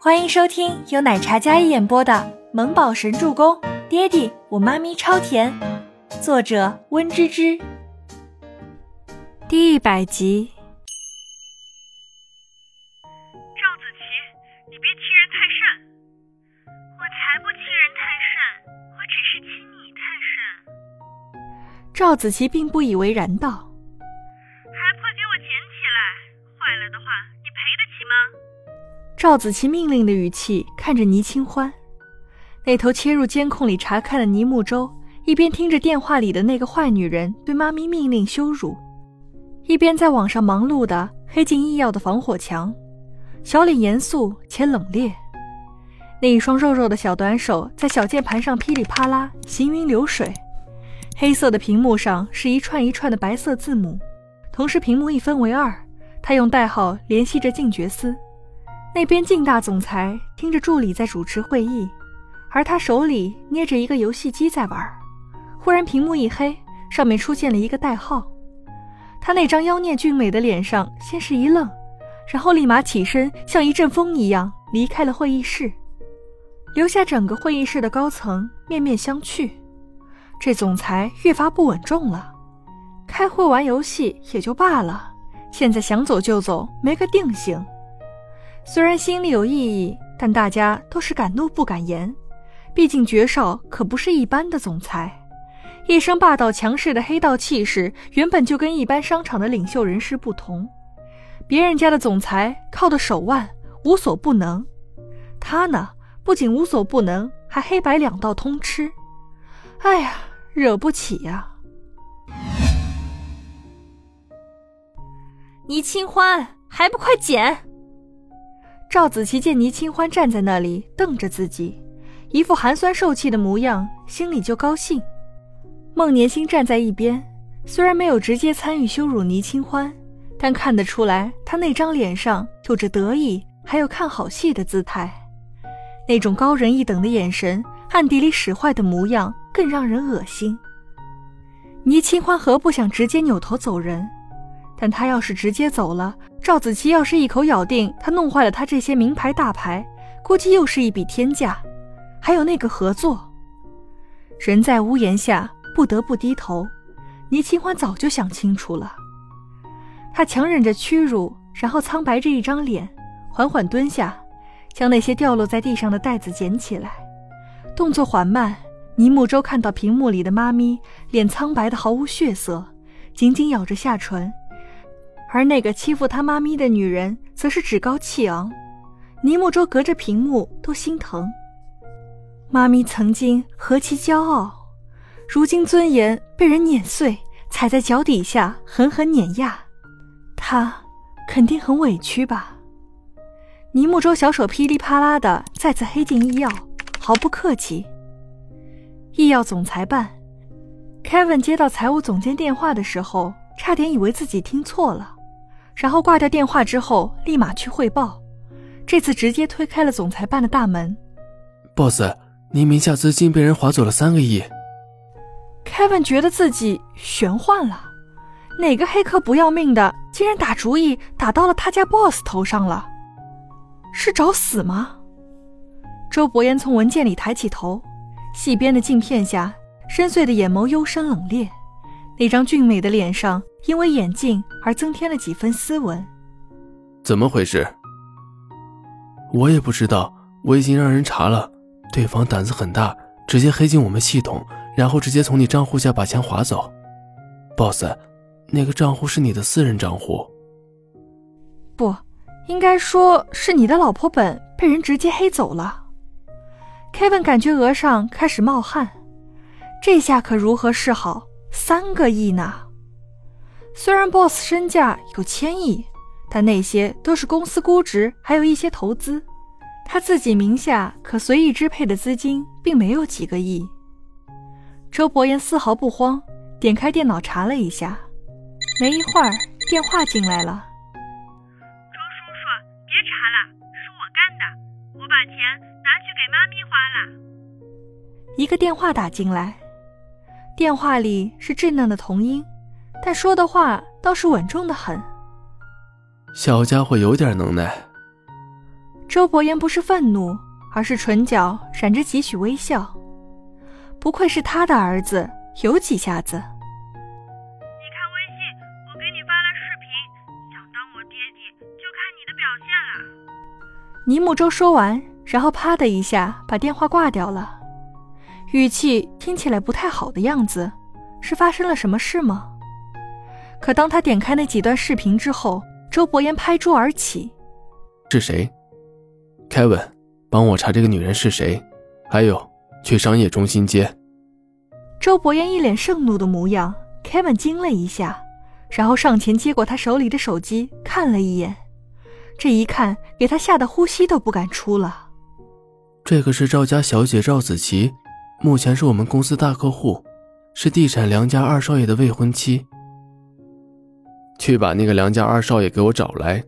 欢迎收听由奶茶一演播的《萌宝神助攻》，爹地我妈咪超甜，作者温芝芝。第一百集。赵子琪，你别欺人太甚！我才不欺人太甚，我只是欺你太甚。赵子琪并不以为然道：“赵子琪命令的语气看着倪清欢，那头切入监控里查看的倪木舟一边听着电话里的那个坏女人对妈咪命令羞辱，一边在网上忙碌的黑进医药的防火墙，小脸严肃且冷冽，那一双肉肉的小短手在小键盘上噼里啪啦行云流水，黑色的屏幕上是一串一串的白色字母，同时屏幕一分为二，他用代号联系着静觉司。那边靳大总裁听着助理在主持会议，而他手里捏着一个游戏机在玩。忽然屏幕一黑，上面出现了一个代号。他那张妖孽俊美的脸上先是一愣，然后立马起身，像一阵风一样离开了会议室，留下整个会议室的高层面面相觑。这总裁越发不稳重了。开会玩游戏也就罢了，现在想走就走，没个定性。虽然心里有异议，但大家都是敢怒不敢言。毕竟爵少可不是一般的总裁，一身霸道强势的黑道气势，原本就跟一般商场的领袖人士不同。别人家的总裁靠的手腕无所不能，他呢，不仅无所不能，还黑白两道通吃。哎呀，惹不起呀！倪清欢，还不快捡！赵子琪见倪清欢站在那里瞪着自己，一副寒酸受气的模样，心里就高兴。孟年星站在一边，虽然没有直接参与羞辱倪清欢，但看得出来他那张脸上有着得意还有看好戏的姿态，那种高人一等的眼神，暗地里使坏的模样更让人恶心。倪清欢何不想直接扭头走人？但他要是直接走了，赵子琪要是一口咬定他弄坏了他这些名牌大牌，估计又是一笔天价。还有那个合作，人在屋檐下不得不低头。倪清欢早就想清楚了，他强忍着屈辱，然后苍白着一张脸，缓缓蹲下，将那些掉落在地上的袋子捡起来，动作缓慢。倪木舟看到屏幕里的妈咪，脸苍白的毫无血色，紧紧咬着下唇。而那个欺负他妈咪的女人，则是趾高气昂。尼木舟隔着屏幕都心疼。妈咪曾经何其骄傲，如今尊严被人碾碎，踩在脚底下狠狠碾压，她肯定很委屈吧？尼木舟小手噼里啪啦的再次黑进医药，毫不客气。医药总裁办，Kevin 接到财务总监电话的时候，差点以为自己听错了。然后挂掉电话之后，立马去汇报。这次直接推开了总裁办的大门。Boss，您名下资金被人划走了三个亿。Kevin 觉得自己玄幻了，哪个黑客不要命的，竟然打主意打到了他家 Boss 头上了？是找死吗？周伯言从文件里抬起头，细边的镜片下，深邃的眼眸幽深冷冽。那张俊美的脸上，因为眼镜而增添了几分斯文。怎么回事？我也不知道。我已经让人查了，对方胆子很大，直接黑进我们系统，然后直接从你账户下把钱划走。Boss，那个账户是你的私人账户？不，应该说是你的老婆本被人直接黑走了。Kevin 感觉额上开始冒汗，这下可如何是好？三个亿呢？虽然 boss 身价有千亿，但那些都是公司估值，还有一些投资。他自己名下可随意支配的资金并没有几个亿。周伯言丝毫不慌，点开电脑查了一下，没一会儿电话进来了。周叔叔，别查了，是我干的，我把钱拿去给妈咪花了。一个电话打进来。电话里是稚嫩的童音，但说的话倒是稳重的很。小家伙有点能耐。周伯言不是愤怒，而是唇角闪着几许微笑。不愧是他的儿子，有几下子。你看微信，我给你发了视频，想当我爹地就看你的表现了。倪木舟说完，然后啪的一下把电话挂掉了，语气听起来不太好的样子。是发生了什么事吗？可当他点开那几段视频之后，周伯言拍桌而起：“是谁？凯文，帮我查这个女人是谁。还有，去商业中心接。”周伯言一脸盛怒的模样，Kevin 惊了一下，然后上前接过他手里的手机，看了一眼。这一看，给他吓得呼吸都不敢出了。这个是赵家小姐赵子琪，目前是我们公司大客户。是地产梁家二少爷的未婚妻。去把那个梁家二少爷给我找来。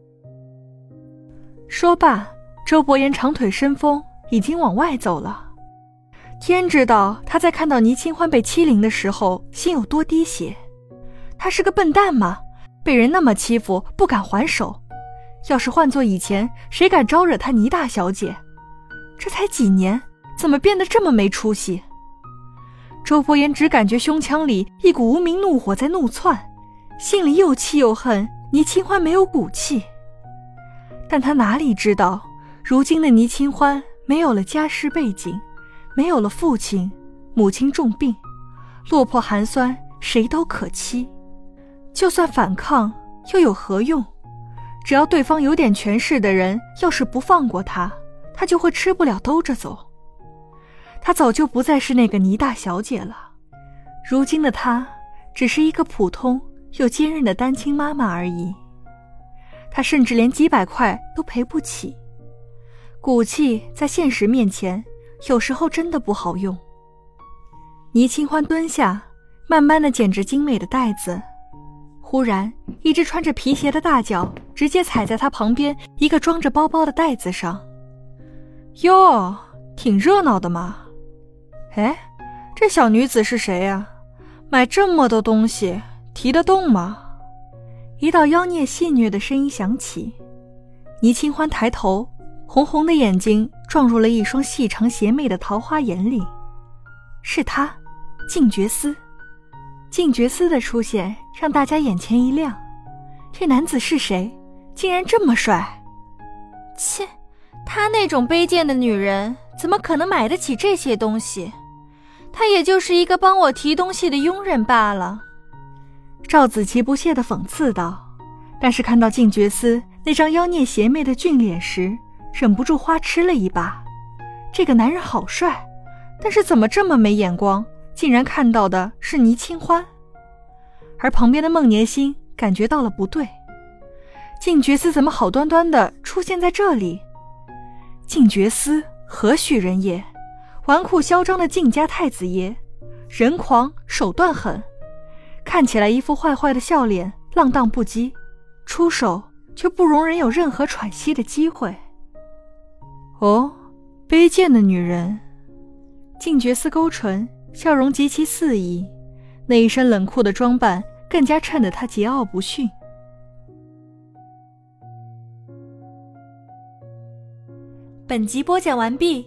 说罢，周伯言长腿伸风，已经往外走了。天知道他在看到倪清欢被欺凌的时候心有多滴血。他是个笨蛋吗？被人那么欺负不敢还手。要是换做以前，谁敢招惹他倪大小姐？这才几年，怎么变得这么没出息？周伯言只感觉胸腔里一股无名怒火在怒窜，心里又气又恨倪清欢没有骨气。但他哪里知道，如今的倪清欢没有了家世背景，没有了父亲，母亲重病，落魄寒酸，谁都可欺。就算反抗，又有何用？只要对方有点权势的人要是不放过他，他就会吃不了兜着走。她早就不再是那个倪大小姐了，如今的她只是一个普通又坚韧的单亲妈妈而已。她甚至连几百块都赔不起，骨气在现实面前有时候真的不好用。倪清欢蹲下，慢慢的捡着精美的袋子，忽然，一只穿着皮鞋的大脚直接踩在她旁边一个装着包包的袋子上。哟，挺热闹的嘛。哎，这小女子是谁呀？买这么多东西，提得动吗？一道妖孽戏谑的声音响起。倪清欢抬头，红红的眼睛撞入了一双细长邪魅的桃花眼里。是他，静觉司。静觉司的出现让大家眼前一亮。这男子是谁？竟然这么帅！切，他那种卑贱的女人，怎么可能买得起这些东西？他也就是一个帮我提东西的佣人罢了。赵子琪不屑地讽刺道，但是看到静觉司那张妖孽邪魅的俊脸时，忍不住花痴了一把。这个男人好帅，但是怎么这么没眼光，竟然看到的是倪清欢？而旁边的孟年星感觉到了不对，静觉司怎么好端端的出现在这里？静觉司何许人也？纨绔嚣张的靖家太子爷，人狂手段狠，看起来一副坏坏的笑脸，浪荡不羁，出手却不容人有任何喘息的机会。哦，卑贱的女人，靖觉司勾唇，笑容极其肆意，那一身冷酷的装扮更加衬得他桀骜不驯。本集播讲完毕。